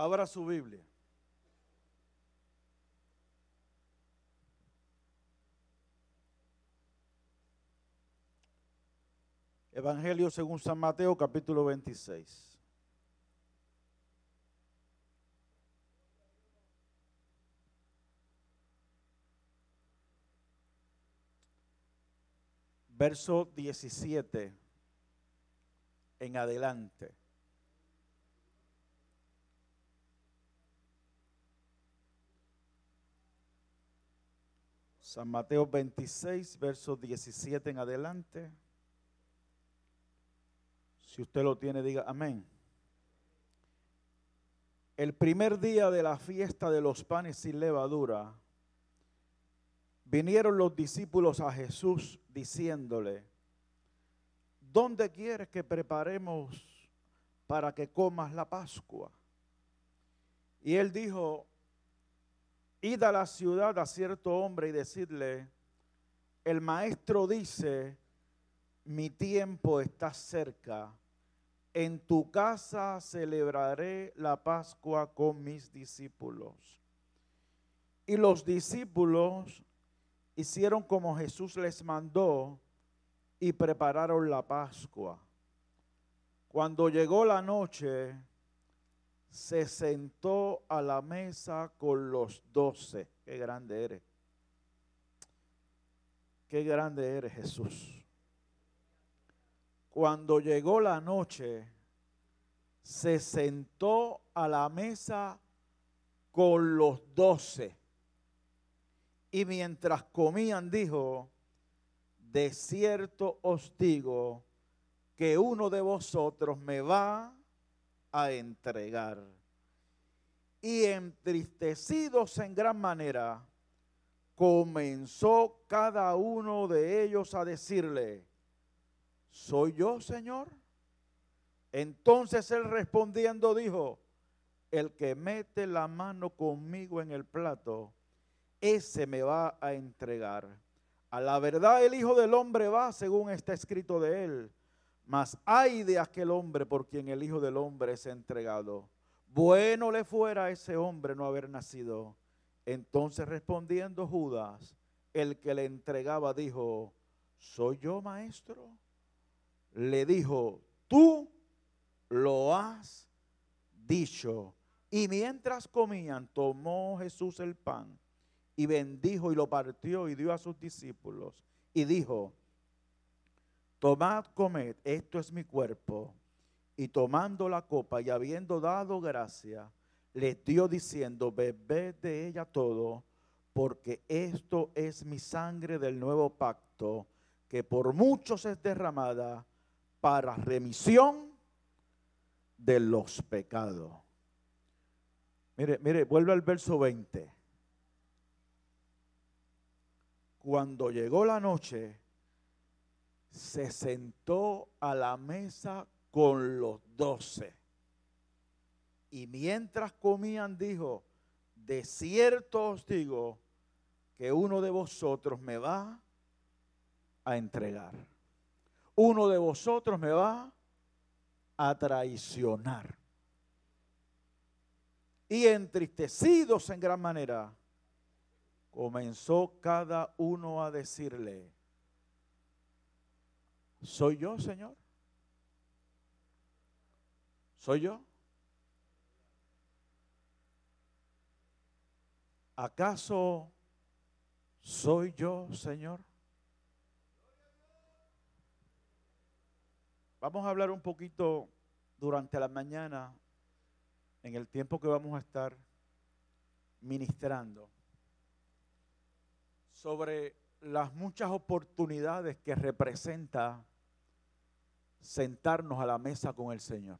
Abra su Biblia. Evangelio según San Mateo capítulo 26. Verso 17 en adelante. San Mateo 26, verso 17 en adelante. Si usted lo tiene, diga amén. El primer día de la fiesta de los panes sin levadura, vinieron los discípulos a Jesús diciéndole, ¿dónde quieres que preparemos para que comas la Pascua? Y él dijo, id a la ciudad a cierto hombre y decirle, el maestro dice, mi tiempo está cerca, en tu casa celebraré la Pascua con mis discípulos. Y los discípulos hicieron como Jesús les mandó y prepararon la Pascua. Cuando llegó la noche, se sentó a la mesa con los doce. Qué grande eres. Qué grande eres Jesús. Cuando llegó la noche, se sentó a la mesa con los doce. Y mientras comían dijo, de cierto os digo que uno de vosotros me va a entregar. Y entristecidos en gran manera, comenzó cada uno de ellos a decirle, ¿soy yo, Señor? Entonces él respondiendo dijo, el que mete la mano conmigo en el plato, ese me va a entregar. A la verdad el Hijo del Hombre va según está escrito de él mas hay de aquel hombre por quien el Hijo del Hombre es entregado. Bueno le fuera a ese hombre no haber nacido. Entonces respondiendo Judas, el que le entregaba, dijo, ¿soy yo maestro? Le dijo, tú lo has dicho. Y mientras comían, tomó Jesús el pan y bendijo y lo partió y dio a sus discípulos. Y dijo, tomad, comed, esto es mi cuerpo. Y tomando la copa y habiendo dado gracia, les dio diciendo, bebed de ella todo, porque esto es mi sangre del nuevo pacto, que por muchos es derramada para remisión de los pecados. Mire, mire, vuelve al verso 20. Cuando llegó la noche, se sentó a la mesa con los doce. Y mientras comían dijo, de cierto os digo que uno de vosotros me va a entregar. Uno de vosotros me va a traicionar. Y entristecidos en gran manera, comenzó cada uno a decirle, ¿Soy yo, Señor? ¿Soy yo? ¿Acaso soy yo, Señor? Vamos a hablar un poquito durante la mañana, en el tiempo que vamos a estar ministrando, sobre las muchas oportunidades que representa sentarnos a la mesa con el Señor.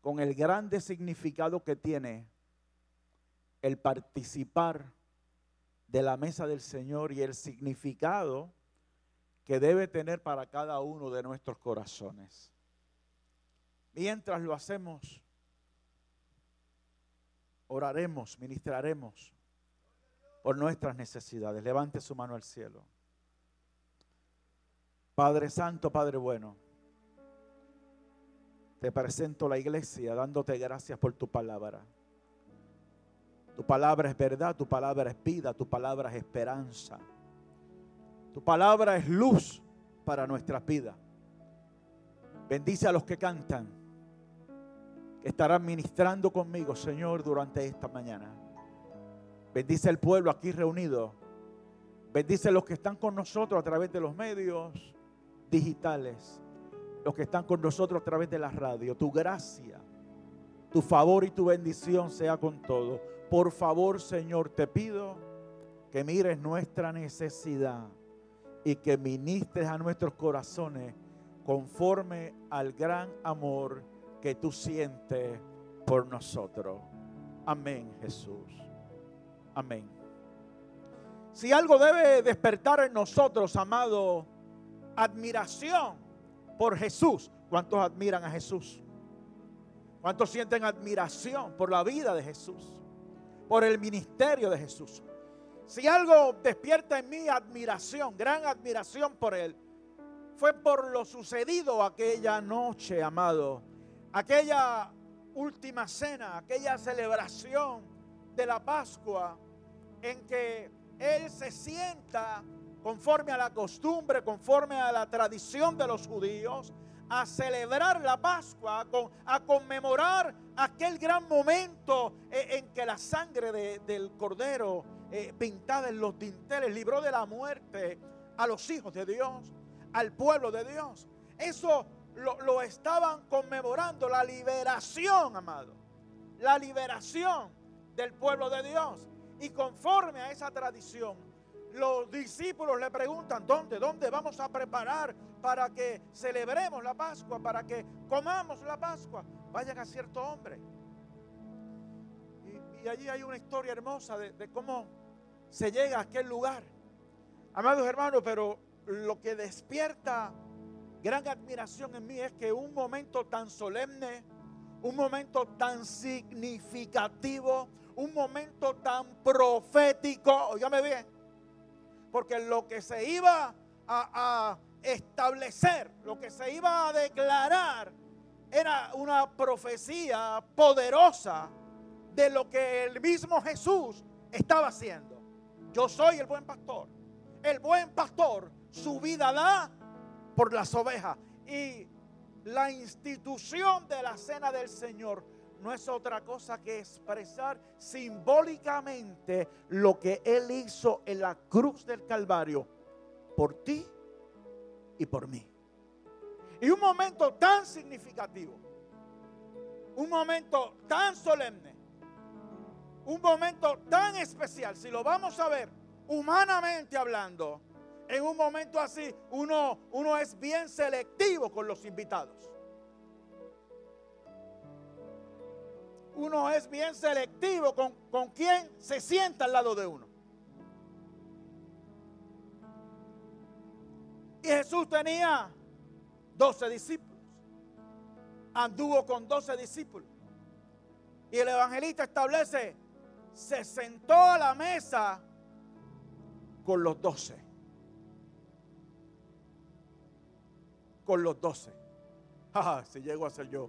Con el grande significado que tiene el participar de la mesa del Señor y el significado que debe tener para cada uno de nuestros corazones. Mientras lo hacemos, oraremos, ministraremos por nuestras necesidades. Levante su mano al cielo. Padre Santo, Padre bueno, te presento la iglesia dándote gracias por tu palabra. Tu palabra es verdad, tu palabra es vida, tu palabra es esperanza. Tu palabra es luz para nuestras vidas. Bendice a los que cantan, que estarán ministrando conmigo, Señor, durante esta mañana. Bendice el pueblo aquí reunido. Bendice a los que están con nosotros a través de los medios digitales, los que están con nosotros a través de la radio. Tu gracia, tu favor y tu bendición sea con todos. Por favor, Señor, te pido que mires nuestra necesidad y que ministres a nuestros corazones conforme al gran amor que tú sientes por nosotros. Amén, Jesús. Amén. Si algo debe despertar en nosotros, amado, admiración por Jesús. ¿Cuántos admiran a Jesús? ¿Cuántos sienten admiración por la vida de Jesús? por el ministerio de Jesús. Si algo despierta en mí admiración, gran admiración por Él, fue por lo sucedido aquella noche, amado. Aquella última cena, aquella celebración de la Pascua en que Él se sienta conforme a la costumbre, conforme a la tradición de los judíos, a celebrar la Pascua, a conmemorar aquel gran momento eh, en que la sangre del cordero eh, pintada en los dinteles libró de la muerte a los hijos de Dios, al pueblo de Dios. Eso lo, lo estaban conmemorando, la liberación, amado. La liberación del pueblo de Dios. Y conforme a esa tradición, los discípulos le preguntan, ¿dónde? ¿Dónde vamos a preparar para que celebremos la Pascua, para que comamos la Pascua? Vayan a cierto hombre. Y, allí hay una historia hermosa de, cómo se llega a aquel lugar. Amados hermanos, pero lo que despierta gran admiración en mí es que un momento tan solemne, un momento tan significativo, un momento tan profético, óigame bien, porque lo que se iba a, establecer, lo que se iba a declarar, era una profecía poderosa de lo que el mismo Jesús estaba haciendo. Yo soy el buen pastor. El buen pastor su vida da por las ovejas. Y la institución de la cena del Señor no es otra cosa que expresar simbólicamente lo que Él hizo en la cruz del Calvario por ti y por mí. Y un momento tan significativo, un momento tan solemne, un momento tan especial, si lo vamos a ver humanamente hablando, en un momento así uno, uno es bien selectivo con los invitados. Uno es bien selectivo con, con se sienta al lado de uno. Y Jesús tenía 12 discípulos. Anduvo con 12 discípulos. Y el evangelista establece, se sentó a la mesa con los 12. Con los 12. si llego a ser yo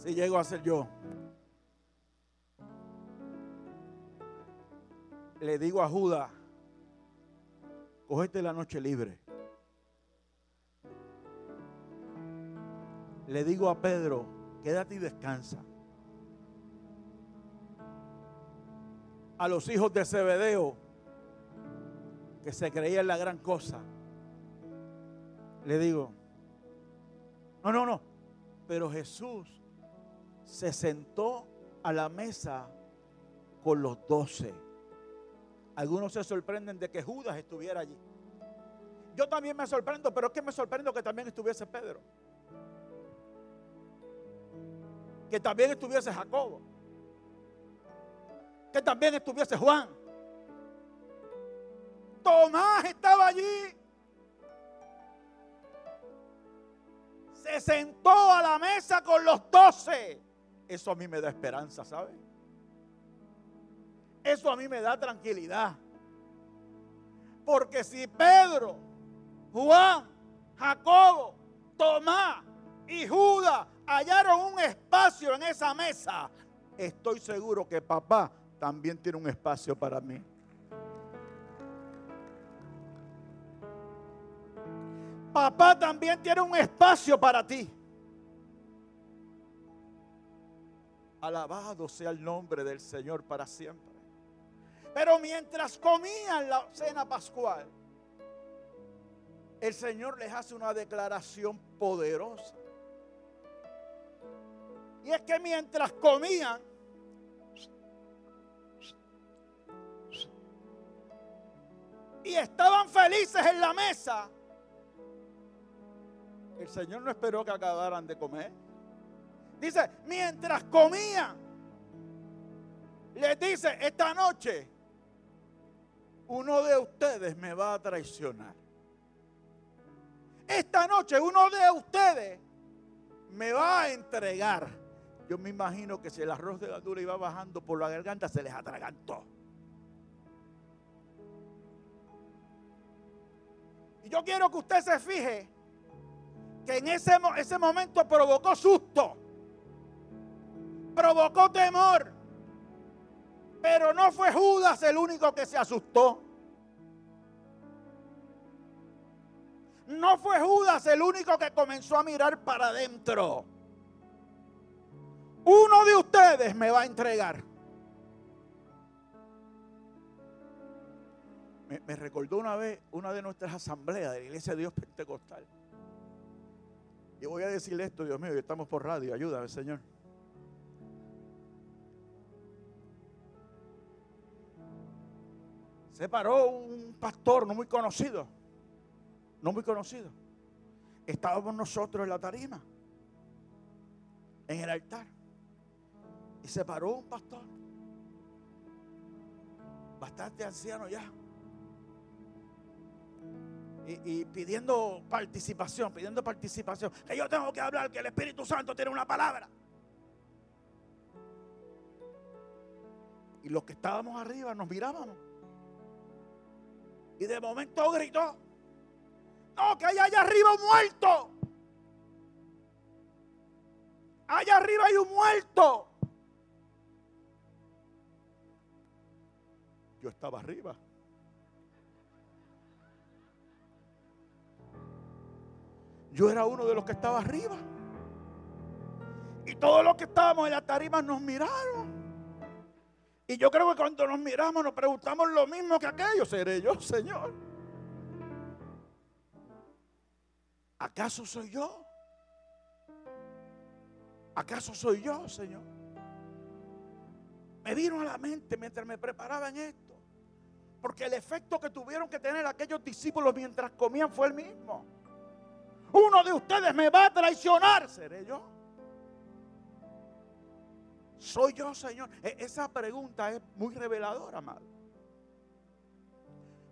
si llego a ser yo, le digo a Judas, cogete la noche libre. Le digo a Pedro, quédate y descansa. A los hijos de Zebedeo, que se creían la gran cosa, le digo, no, no, no, pero Jesús se sentó a la mesa con los doce. Algunos se sorprenden de que Judas estuviera allí. Yo también me sorprendo, pero es que me sorprendo que también estuviese Pedro. Que también estuviese Jacobo. Que también estuviese Juan. Tomás estaba allí. Se sentó a la mesa con los doce. Eso a mí me da esperanza, ¿sabe? Eso a mí me da tranquilidad. Porque si Pedro, Juan, Jacobo, Tomás y Judas hallaron un espacio en esa mesa, estoy seguro que papá también tiene un espacio para mí. Papá también tiene un espacio para ti. Alabado sea el nombre del Señor para siempre. Pero mientras comían la cena pascual, el Señor les hace una declaración poderosa. Y es que mientras comían, y estaban felices en la mesa, el Señor no esperó que acabaran de comer. Dice, mientras comían, les dice, esta noche uno de ustedes me va a traicionar. Esta noche uno de ustedes me va a entregar. Yo me imagino que si el arroz de gandula iba bajando por la garganta, se les atragantó. Y yo quiero que usted se fije que en ese, ese momento provocó susto, provocó temor, pero no fue Judas el único que se asustó. No fue Judas el único que comenzó a mirar para adentro. Uno de ustedes me va a entregar. Me, recordó una vez una de nuestras asambleas de la Iglesia de Dios Pentecostal. Y voy a decirle esto, Dios mío, estamos por radio, ayúdame, Señor. Se paró un pastor no muy conocido no muy conocido. Estábamos nosotros en la tarima, en el altar, y se paró un pastor, bastante anciano ya, y, pidiendo participación, pidiendo participación, que yo tengo que hablar, que el Espíritu Santo tiene una palabra. Y los que estábamos arriba nos mirábamos. Y de momento gritó, no, que hay allá arriba un muerto. Allá arriba hay un muerto. Yo estaba arriba. Yo era uno de los que estaba arriba. Y todos los que estábamos en la tarima nos miraron. Y yo creo que cuando nos miramos nos preguntamos lo mismo que aquellos. ¿Seré yo, Señor? ¿Acaso soy yo? ¿Acaso soy yo, Señor? Me vino a la mente mientras me preparaba en esto. Porque el efecto que tuvieron que tener aquellos discípulos mientras comían fue el mismo. Uno de ustedes me va a traicionar. ¿Seré yo? ¿Soy yo, Señor? E, esa pregunta es muy reveladora, amado.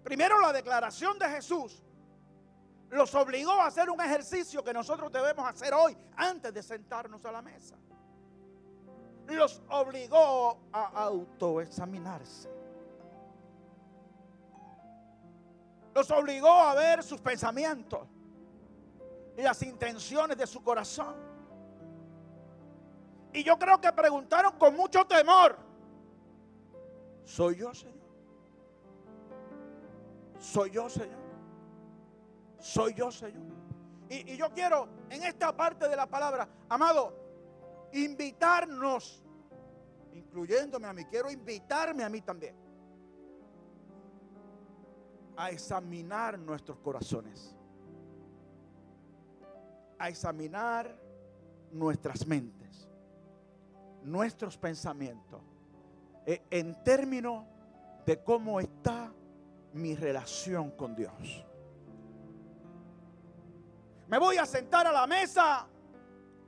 Primero la declaración de Jesús los obligó a hacer un ejercicio que nosotros debemos hacer hoy antes de sentarnos a la mesa. Los obligó a autoexaminarse. Los obligó a ver sus pensamientos y las intenciones de su corazón. Y yo creo que preguntaron con mucho temor, ¿soy yo, Señor? ¿Soy yo, Señor? soy yo, Señor. Y, yo quiero en esta parte de la palabra, amado, invitarnos, incluyéndome a mí, quiero invitarme a mí también, a examinar nuestros corazones, a examinar nuestras mentes, nuestros pensamientos, eh, en términos de cómo está mi relación con Dios. Me voy a sentar a la mesa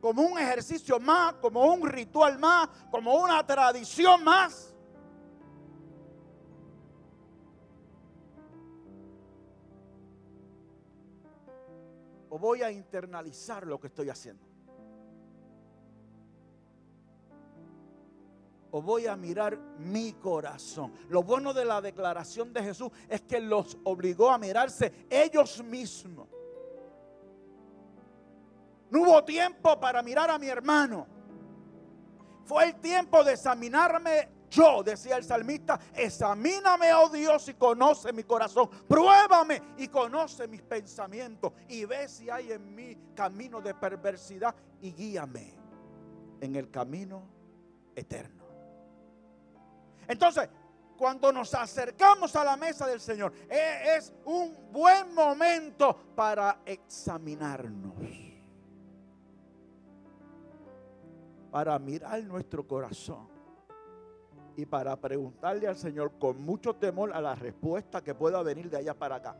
como un ejercicio más, como un ritual más, como una tradición más. O voy a internalizar lo que estoy haciendo. Voy a mirar mi corazón. Lo bueno de la declaración de Jesús es que los obligó a mirarse ellos mismos. No hubo tiempo para mirar a mi hermano. Fue el tiempo de examinarme yo, decía el salmista, examíname, oh Dios, y conoce mi corazón. Pruébame y conoce mis pensamientos. Y ve si hay en mí camino de perversidad y guíame en el camino eterno. Entonces, cuando nos acercamos a la mesa del Señor, e, es un buen momento para examinarnos. Para mirar nuestro corazón y para preguntarle al Señor con mucho temor a la respuesta que pueda venir de allá para acá.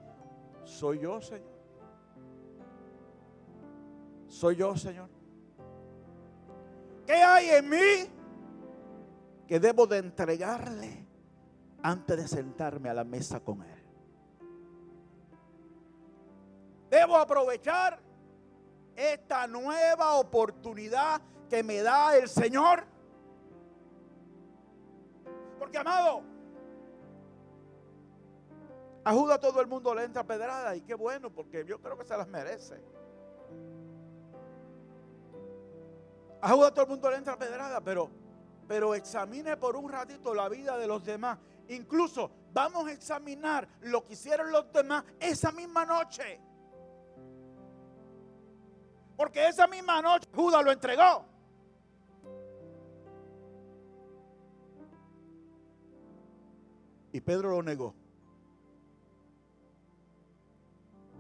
¿Soy yo, Señor? ¿Soy yo, Señor? ¿Qué hay en mí que debo de entregarle antes de sentarme a la mesa con Él? Debo aprovechar esta nueva oportunidad que me da el Señor porque, amado, a Judas todo el mundo le entra pedrada y qué bueno, porque yo creo que se las merece. A todo el mundo le entra pedrada, pero, pero examine por un ratito la vida de los demás. Incluso vamos a examinar lo que hicieron los demás esa misma noche. Porque esa misma noche Judas lo entregó. Y Pedro lo negó.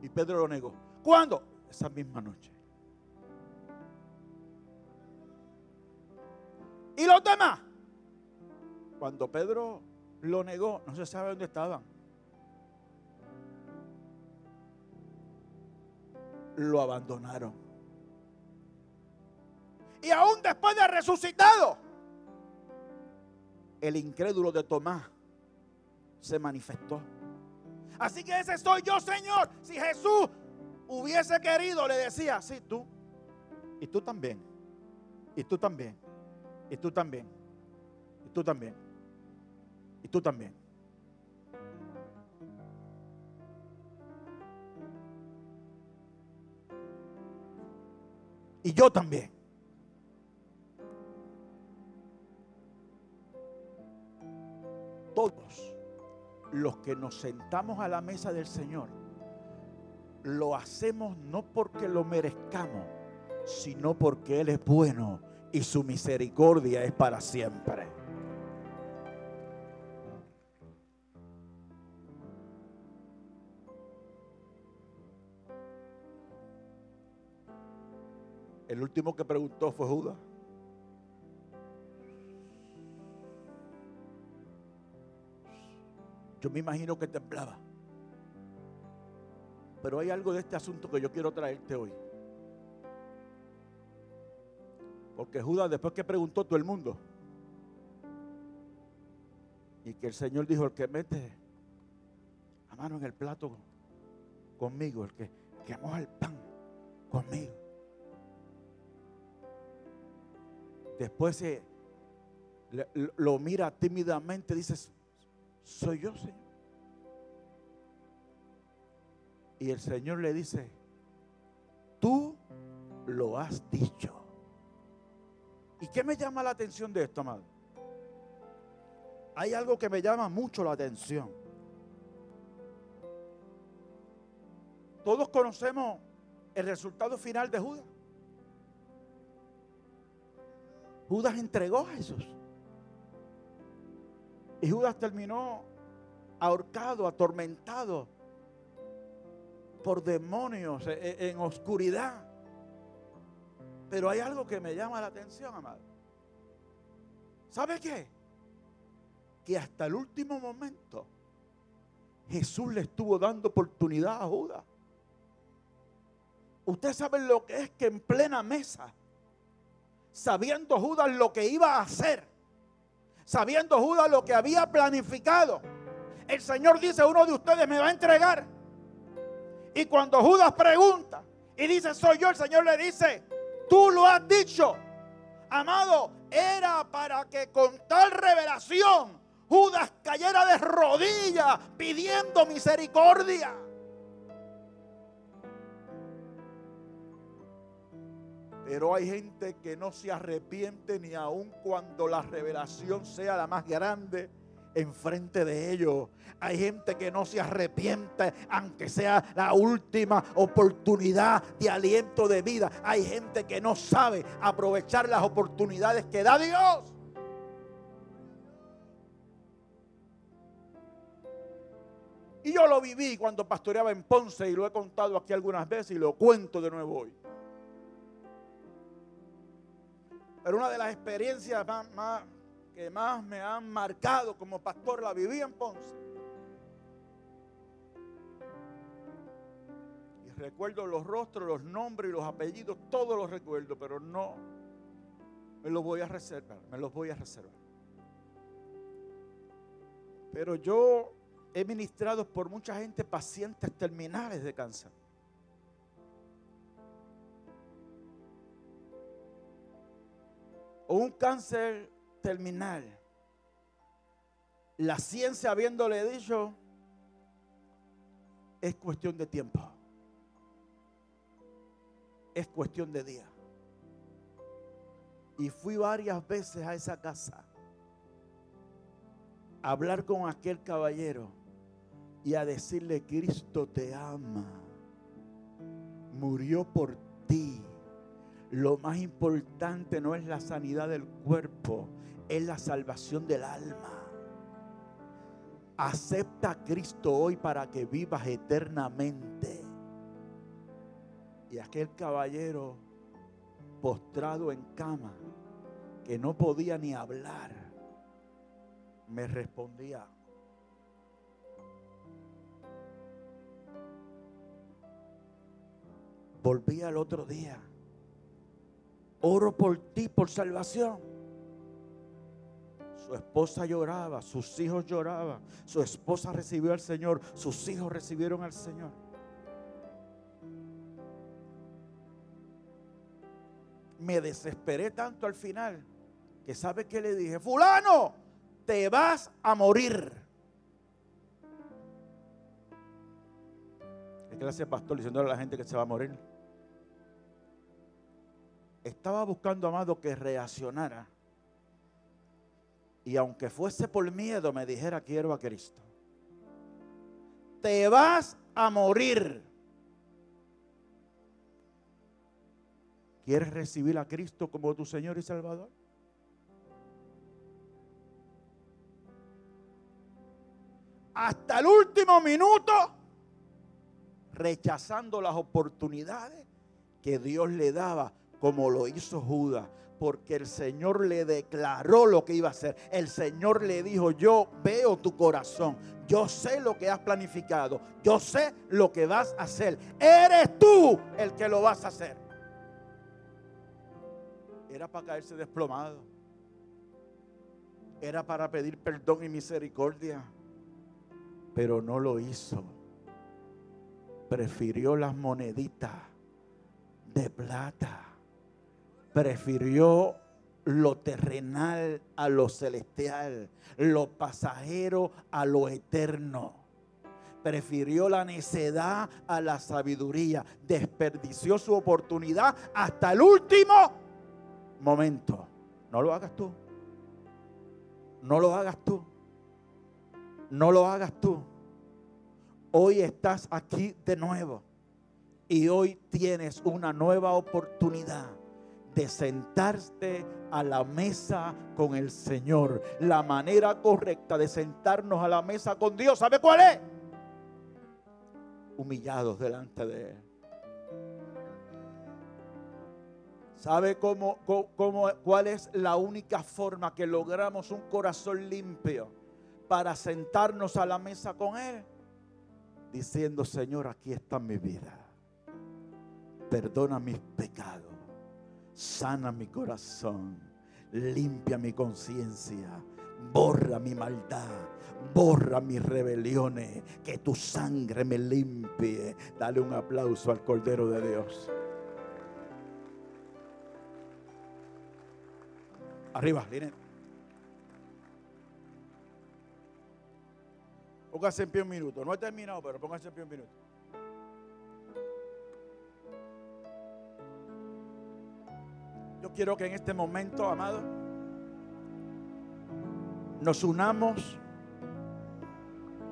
Y Pedro lo negó. ¿Cuándo? Esa misma noche. ¿Y los demás? Cuando Pedro lo negó, no se sabe dónde estaban. Lo abandonaron. Y aún después de resucitado, el incrédulo de Tomás se manifestó. Así que ese soy yo, Señor. Si Jesús hubiese querido, le decía, sí, tú. Y tú también. Y tú también. Y tú también. Y tú también. Y tú también. Y yo también. Todos los que nos sentamos a la mesa del Señor, lo hacemos no porque lo merezcamos, sino porque Él es bueno y su misericordia es para siempre. El último que preguntó fue Judas. Yo me imagino que temblaba. Pero hay algo de este asunto que yo quiero traerte hoy. Porque Judas, después que preguntó todo el mundo, y que el Señor dijo: El que mete la mano en el plato conmigo, el que, que el pan conmigo. Después se, lo mira tímidamente, dice: soy yo, Señor. Y el Señor le dice, tú lo has dicho. ¿Y qué me llama la atención de esto, amado? Hay algo que me llama mucho la atención. Todos conocemos el resultado final de Judas. Judas entregó a Jesús. Y Judas terminó ahorcado, atormentado por demonios e, e, en, oscuridad. Pero hay algo que me llama la atención, amado. ¿Sabe qué? Que hasta el último momento Jesús le estuvo dando oportunidad a Judas. Usted sabe lo que es que en plena mesa, sabiendo Judas lo que iba a hacer, sabiendo Judas lo que había planificado. El Señor dice, uno de ustedes me va a entregar. Y cuando Judas pregunta y dice, soy yo, el Señor le dice, tú lo has dicho. Amado, era para que con tal revelación Judas cayera de rodillas pidiendo misericordia. Pero hay gente que no se arrepiente ni aun cuando la revelación sea la más grande enfrente de ellos. Hay gente que no se arrepiente, aunque sea la última oportunidad de aliento de vida. Hay gente que no sabe aprovechar las oportunidades que da Dios. Y yo lo viví cuando pastoreaba en Ponce y lo he contado aquí algunas veces y lo cuento de nuevo hoy. Pero una de las experiencias más, que más me han marcado como pastor la viví en Ponce. Y recuerdo los rostros, los nombres y los apellidos, todos los recuerdo, pero no me los voy a reservar, me los voy a reservar. Pero yo he ministrado por mucha gente pacientes terminales de cáncer. O un cáncer terminal. La ciencia habiéndole dicho, es cuestión de tiempo. Es cuestión de día. Y fui varias veces a esa casa a hablar con aquel caballero y a decirle, Cristo te ama, murió por ti. Lo más importante no es la sanidad del cuerpo, es la salvación del alma. Acepta a Cristo hoy para que vivas eternamente. Y aquel caballero postrado en cama, que no podía ni hablar, me respondía, Volví al otro día. Oro por ti, por salvación. Su esposa lloraba, sus hijos lloraban, su esposa recibió al Señor, sus hijos recibieron al Señor. Me desesperé tanto al final que sabe que le dije, fulano, te vas a morir. ¿Qué clase de pastor diciendo a la gente que se va a morir? estaba buscando, amado, que reaccionara. Y aunque fuese por miedo, me dijera, quiero a Cristo. Te vas a morir. ¿Quieres recibir a Cristo como tu Señor y Salvador? Hasta el último minuto, rechazando las oportunidades que Dios le daba como lo hizo Judas, porque el Señor le declaró lo que iba a hacer. El Señor le dijo, yo veo tu corazón, yo sé lo que has planificado, yo sé lo que vas a hacer. Eres tú el que lo vas a hacer. Era para caerse desplomado. Era para pedir perdón y misericordia. Pero no lo hizo. Prefirió las moneditas de plata prefirió lo terrenal a lo celestial, lo pasajero a lo eterno. Prefirió la necedad a la sabiduría. Desperdició su oportunidad hasta el último momento. No lo hagas tú. No lo hagas tú. No lo hagas tú. Hoy estás aquí de nuevo. Y hoy tienes una nueva oportunidad de sentarte a la mesa con el Señor. La manera correcta de sentarnos a la mesa con Dios, ¿sabe cuál es? Humillados delante de Él. ¿Sabe cómo, cómo, cuál es la única forma que logramos un corazón limpio para sentarnos a la mesa con Él? Diciendo, Señor, aquí está mi vida. Perdona mis pecados sana mi corazón, limpia mi conciencia, borra mi maldad, borra mis rebeliones, que tu sangre me limpie. Dale un aplauso al Cordero de Dios. Arriba, Linet. Póngase en pie un minuto. No he terminado, pero póngase en pie un minuto. Yo quiero que en este momento, amado, nos unamos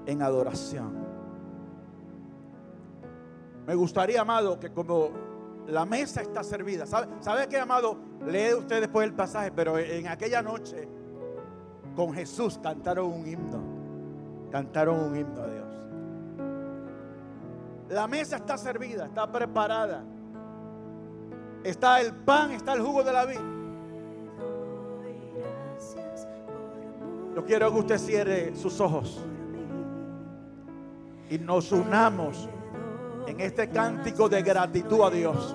en adoración. Me gustaría, amado, que como la mesa está servida, ¿sabe, ¿sabe qué, amado? Lee usted después el pasaje, pero en aquella noche con Jesús cantaron un himno. Cantaron un himno a Dios. La mesa está servida, está preparada. Está el pan, está el jugo de la vida. Yo quiero que usted cierre sus ojos y nos unamos en este cántico de gratitud a Dios.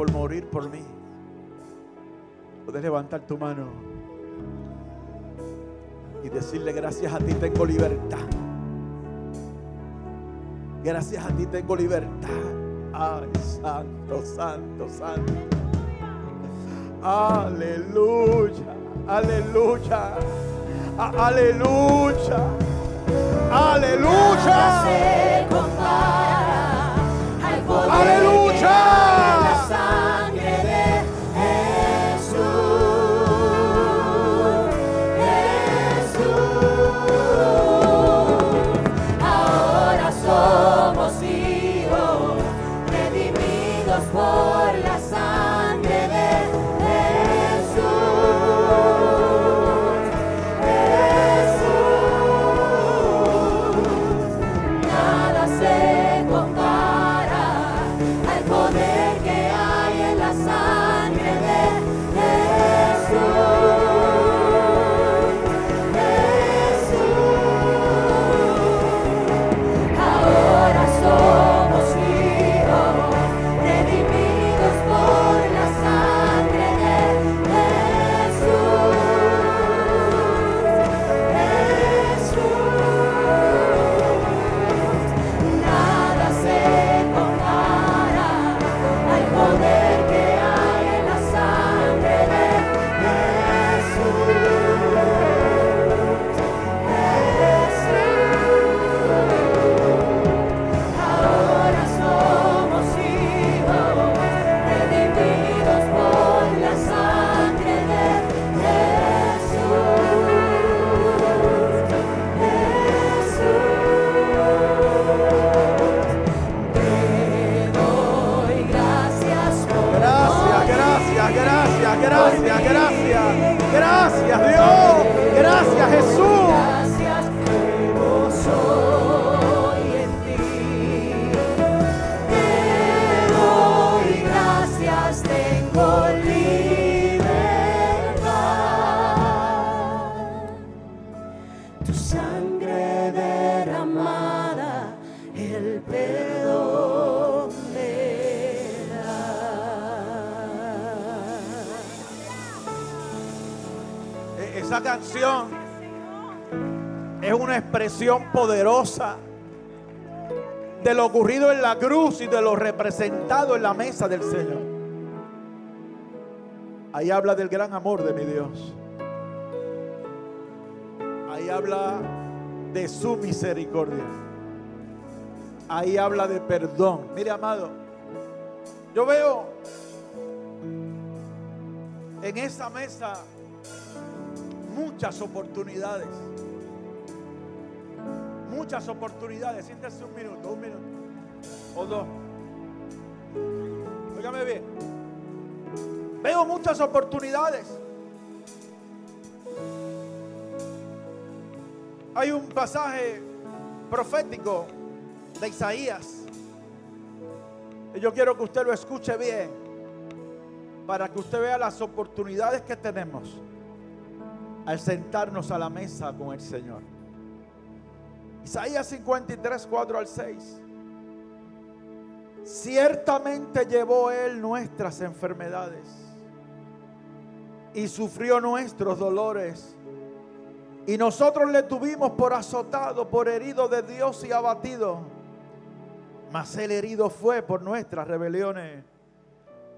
por morir por mí. Puedes levantar tu mano y decirle gracias a ti tengo libertad. Gracias a ti tengo libertad. Ay, santo, santo, santo. Aleluya, aleluya, aleluya, aleluya. Aleluya. Poderosa de lo ocurrido en la cruz y de lo representado en la mesa del Señor. Ahí habla del gran amor de mi Dios. Ahí habla de su misericordia. Ahí habla de perdón. Mire, amado, yo veo en esa mesa muchas oportunidades. Muchas oportunidades. Siéntese un minuto, un minuto. O dos. Óigame bien. Veo muchas oportunidades. Hay un pasaje profético de Isaías. Y yo quiero que usted lo escuche bien. Para que usted vea las oportunidades que tenemos al sentarnos a la mesa con el Señor. Isaías 53, 4 al 6. Ciertamente llevó Él nuestras enfermedades y sufrió nuestros dolores. Y nosotros le tuvimos por azotado, por herido de Dios y abatido. Mas el herido fue por nuestras rebeliones,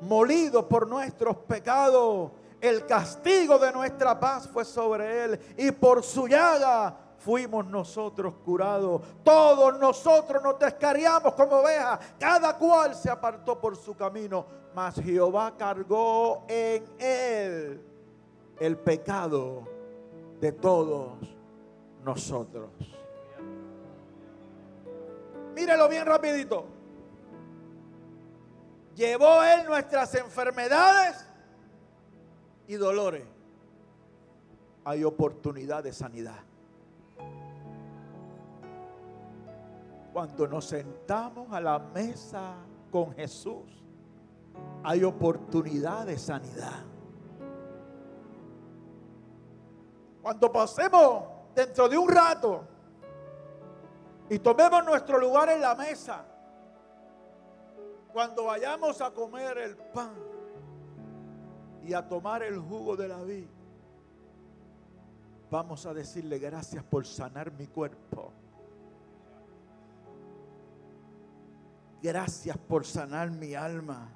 molido por nuestros pecados. El castigo de nuestra paz fue sobre él y por su llaga fuimos nosotros curados. Todos nosotros nos descariamos como ovejas, cada cual se apartó por su camino, mas Jehová cargó en él el pecado de todos nosotros. Mírelo bien rapidito. Llevó él nuestras enfermedades y dolores. Hay oportunidad de sanidad. Cuando nos sentamos a la mesa con Jesús, hay oportunidad de sanidad. Cuando pasemos dentro de un rato y tomemos nuestro lugar en la mesa, cuando vayamos a comer el pan y a tomar el jugo de la vid, vamos a decirle gracias por sanar mi cuerpo. Gracias por sanar mi alma.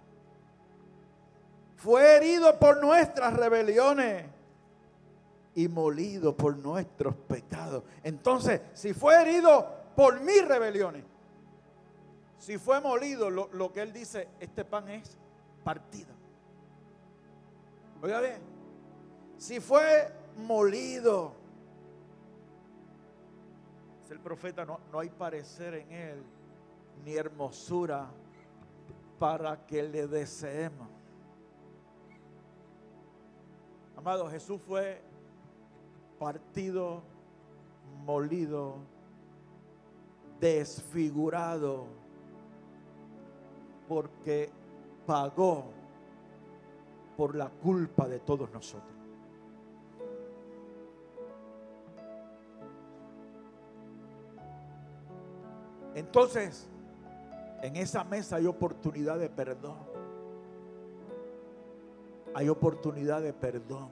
Fue herido por nuestras rebeliones y molido por nuestros pecados. Entonces, si fue herido por mis rebeliones, si fue molido, lo, que él dice, este pan es partido. Oiga bien, si fue molido, dice el profeta, no, no hay parecer en él ni hermosura para que le deseemos. Amado, Jesús fue partido, molido, desfigurado, porque pagó por la culpa de todos nosotros. Entonces, en esa mesa hay oportunidad de perdón. Hay oportunidad de perdón.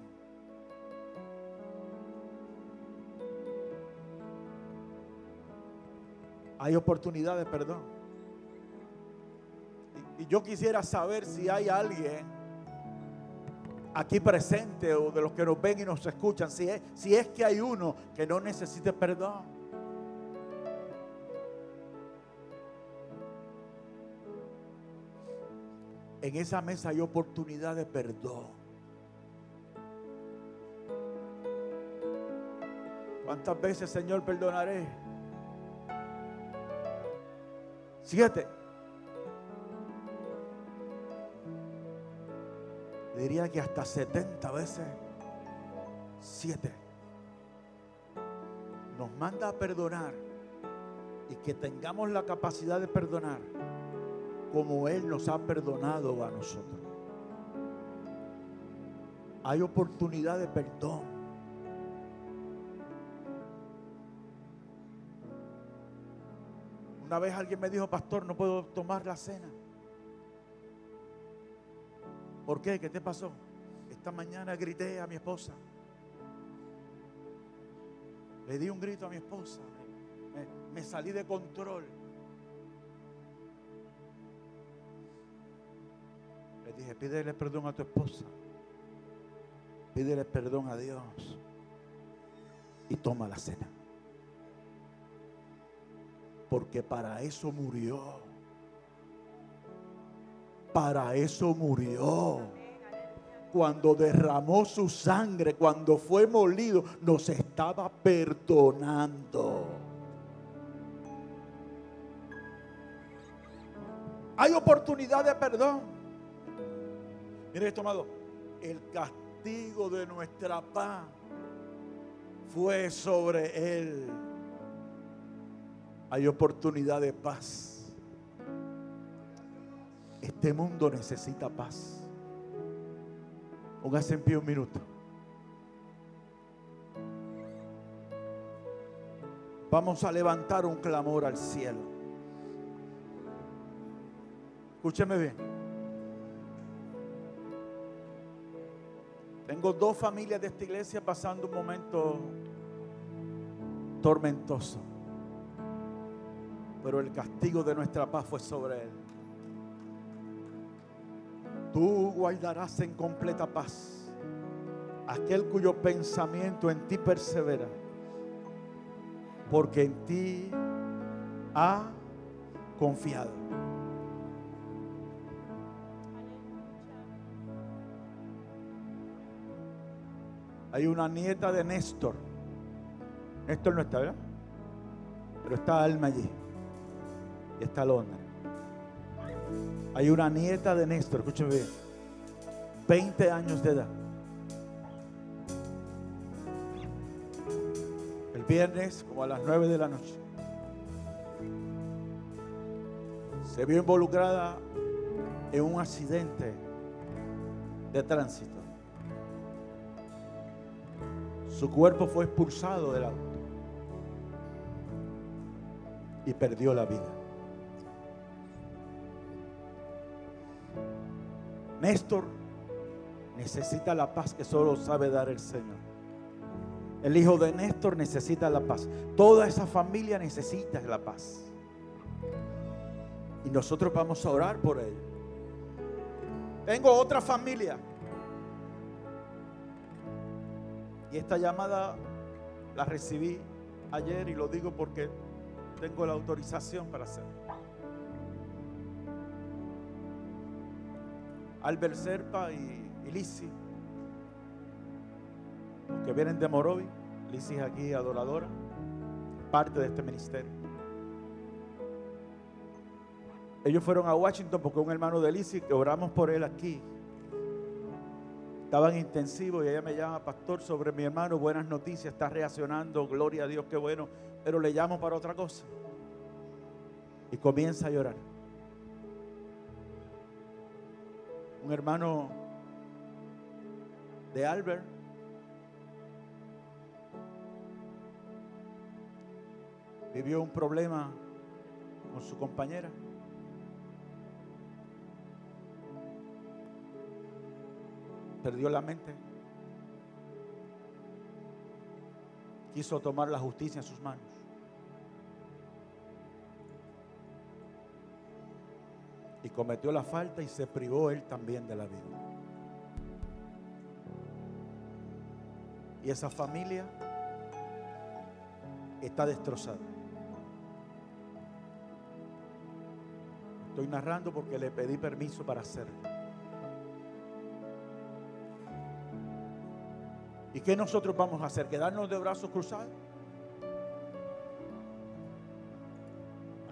Hay oportunidad de perdón. Y, yo quisiera saber si hay alguien aquí presente o de los que nos ven y nos escuchan, si es, si es que hay uno que no necesite perdón. En esa mesa hay oportunidad de perdón. ¿Cuántas veces, Señor, perdonaré? Siete. Diría que hasta 70 veces. Siete. nos manda a perdonar y que tengamos la capacidad de perdonar como Él nos ha perdonado a nosotros. Hay oportunidad de perdón. Una vez alguien me dijo, pastor, no puedo tomar la cena. ¿Por qué? ¿Qué te pasó? Esta mañana grité a mi esposa. Le di un grito a mi esposa. Me, me salí de control. Dije, pídele perdón a tu esposa. Pídele perdón a Dios. Y toma la cena. Porque para eso murió. Para eso murió. Cuando derramó su sangre, cuando fue molido, nos estaba perdonando. Hay oportunidad de perdón. Mire esto, amado. El castigo de nuestra paz fue sobre él. Hay oportunidad de paz. Este mundo necesita paz. Póngase en pie un minuto. Vamos a levantar un clamor al cielo. Escúcheme bien. Tengo dos familias de esta iglesia pasando un momento tormentoso. Pero el castigo de nuestra paz fue sobre él. Tú guardarás en completa paz aquel cuyo pensamiento en ti persevera, porque en ti ha confiado. Hay una nieta de Néstor. Néstor no está, ¿verdad? Pero está Alma allí. Y está Londres. Hay una nieta de Néstor, escúcheme bien. 20 años de edad. El viernes, como a las 9 de la noche, se vio involucrada en un accidente de tránsito. Su cuerpo fue expulsado del auto y perdió la vida. Néstor necesita la paz que solo sabe dar el Señor. El hijo de Néstor necesita la paz. Toda esa familia necesita la paz. Y nosotros vamos a orar por él. Tengo otra familia. Y esta llamada la recibí ayer y lo digo porque tengo la autorización para hacerlo. Albert Serpa y, y Lisi, los que vienen de Morovi, Lisi es aquí adoradora, parte de este ministerio. Ellos fueron a Washington porque un hermano de Lisi, que oramos por él aquí, estaba en intensivo y ella me llama, pastor, sobre mi hermano, buenas noticias, está reaccionando, gloria a Dios, qué bueno, pero le llamo para otra cosa. Y comienza a llorar. Un hermano de Albert vivió un problema con su compañera. Perdió la mente. Quiso tomar la justicia en sus manos. Y cometió la falta y se privó él también de la vida. Y esa familia está destrozada. Estoy narrando porque le pedí permiso para hacerlo. ¿Y qué nosotros vamos a hacer? ¿Quedarnos de brazos cruzados?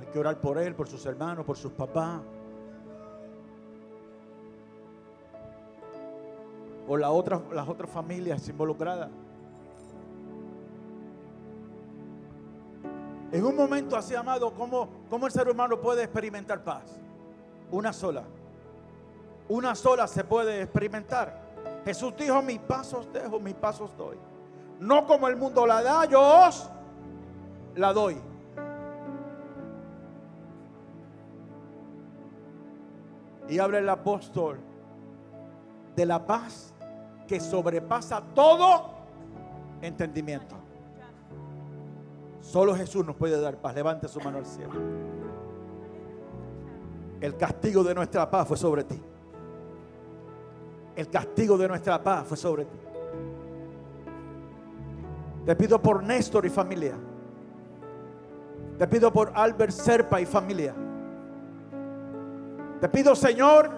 Hay que orar por él, por sus hermanos, por sus papás. Por la otra, las otras familias involucradas. En un momento así, amado, ¿cómo, ¿cómo el ser humano puede experimentar paz? Una sola. Una sola se puede experimentar. Jesús dijo, mis pasos dejo, mis pasos doy. No como el mundo la da, yo os la doy. Y habla el apóstol de la paz que sobrepasa todo entendimiento. Solo Jesús nos puede dar paz. Levante su mano al cielo. El castigo de nuestra paz fue sobre ti. El castigo de nuestra paz fue sobre ti. Te pido por Néstor y familia. Te pido por Albert Serpa y familia. Te pido, Señor,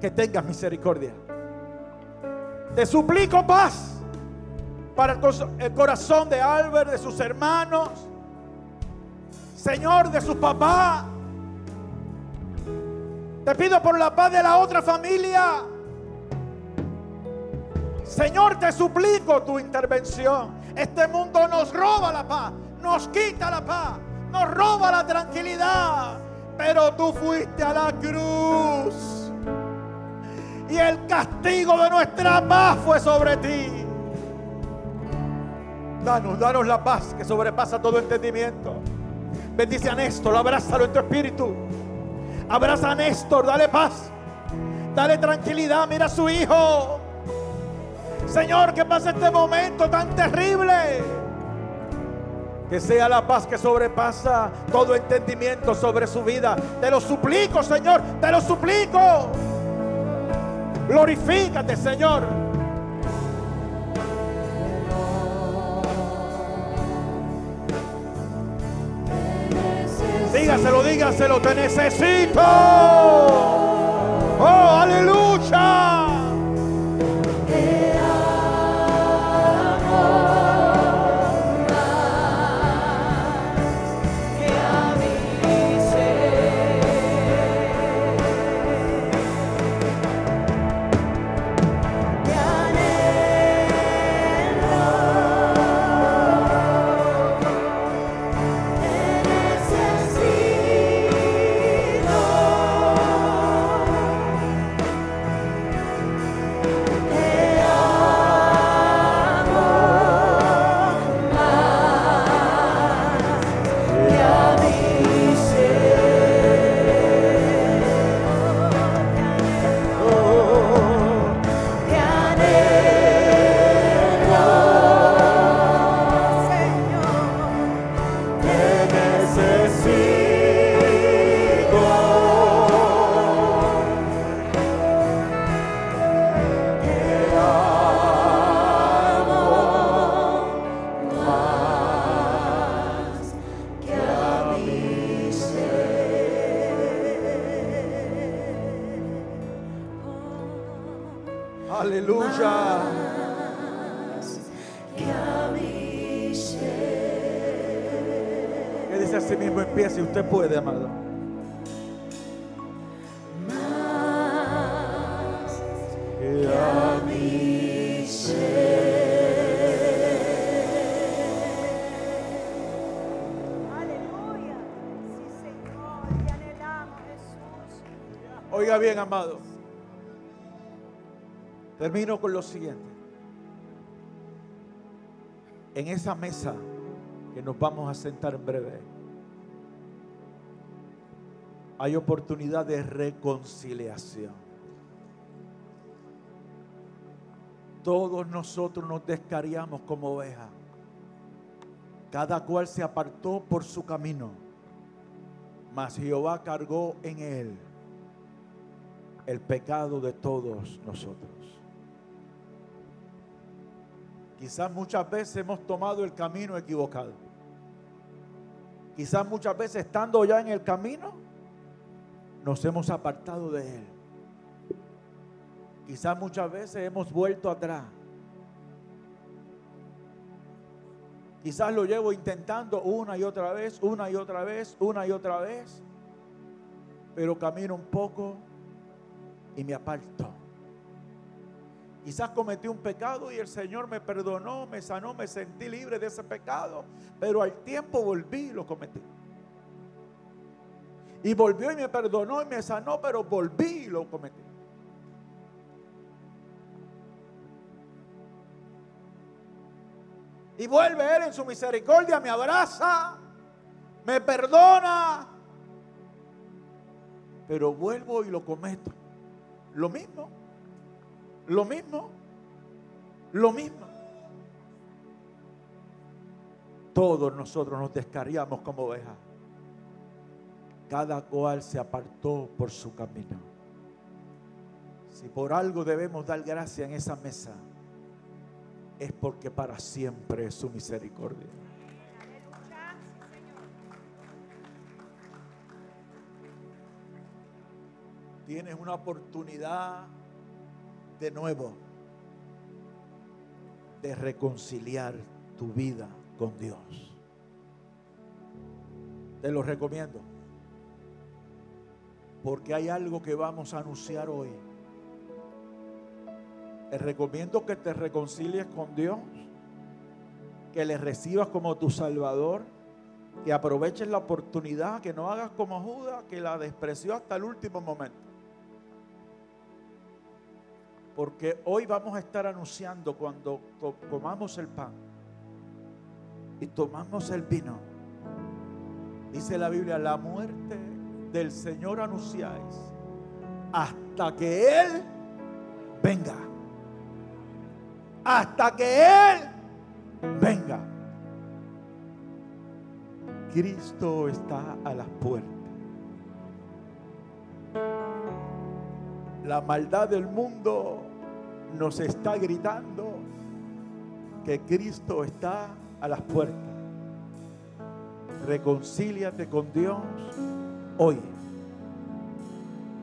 que tengas misericordia. Te suplico paz para el corazón de Albert, de sus hermanos, Señor, de su papá. Te pido por la paz de la otra familia. Señor, te suplico tu intervención. Este mundo nos roba la paz, nos quita la paz, nos roba la tranquilidad. Pero tú fuiste a la cruz. Y el castigo de nuestra paz fue sobre ti. Danos, danos la paz que sobrepasa todo entendimiento. Bendice a Néstor, abrázalo en tu espíritu. Abraza a Néstor, dale paz. Dale tranquilidad, mira a su hijo. Señor, que pase este momento tan terrible. Que sea la paz que sobrepasa todo entendimiento sobre su vida. Te lo suplico, Señor. Te lo suplico. Glorifícate, Señor. Dígaselo, dígaselo, te necesito. Oh, aleluya. Amado. Termino con lo siguiente. En esa mesa que nos vamos a sentar en breve hay oportunidad de reconciliación. Todos nosotros nos descariamos como ovejas. Cada cual se apartó por su camino, mas Jehová cargó en él el pecado de todos nosotros. Quizás muchas veces hemos tomado el camino equivocado. Quizás muchas veces estando ya en el camino, nos hemos apartado de Él. Quizás muchas veces hemos vuelto atrás. Quizás lo llevo intentando una y otra vez, una y otra vez, una y otra vez. Pero camino un poco y me aparto. Quizás cometí un pecado y el Señor me perdonó, me sanó, me sentí libre de ese pecado, pero al tiempo volví y lo cometí. Y volvió y me perdonó y me sanó, pero volví y lo cometí. Y vuelve Él en su misericordia, me abraza, me perdona, pero vuelvo y lo cometo. Lo mismo. Lo mismo. Lo mismo. Todos nosotros nos descarriamos como ovejas. Cada cual se apartó por su camino. Si por algo debemos dar gracia en esa mesa, es porque para siempre es su misericordia. Tienes una oportunidad de nuevo de reconciliar tu vida con Dios. Te lo recomiendo. Porque hay algo que vamos a anunciar hoy. Te recomiendo que te reconcilies con Dios, que le recibas como tu Salvador, que aproveches la oportunidad, que no hagas como Judas, que la despreció hasta el último momento. Porque hoy vamos a estar anunciando cuando comamos el pan y tomamos el vino. Dice la Biblia, la muerte del Señor anunciáis hasta que Él venga. Hasta que Él venga. Cristo está a las puertas. La maldad del mundo nos está gritando que Cristo está a las puertas. Reconcíliate con Dios hoy.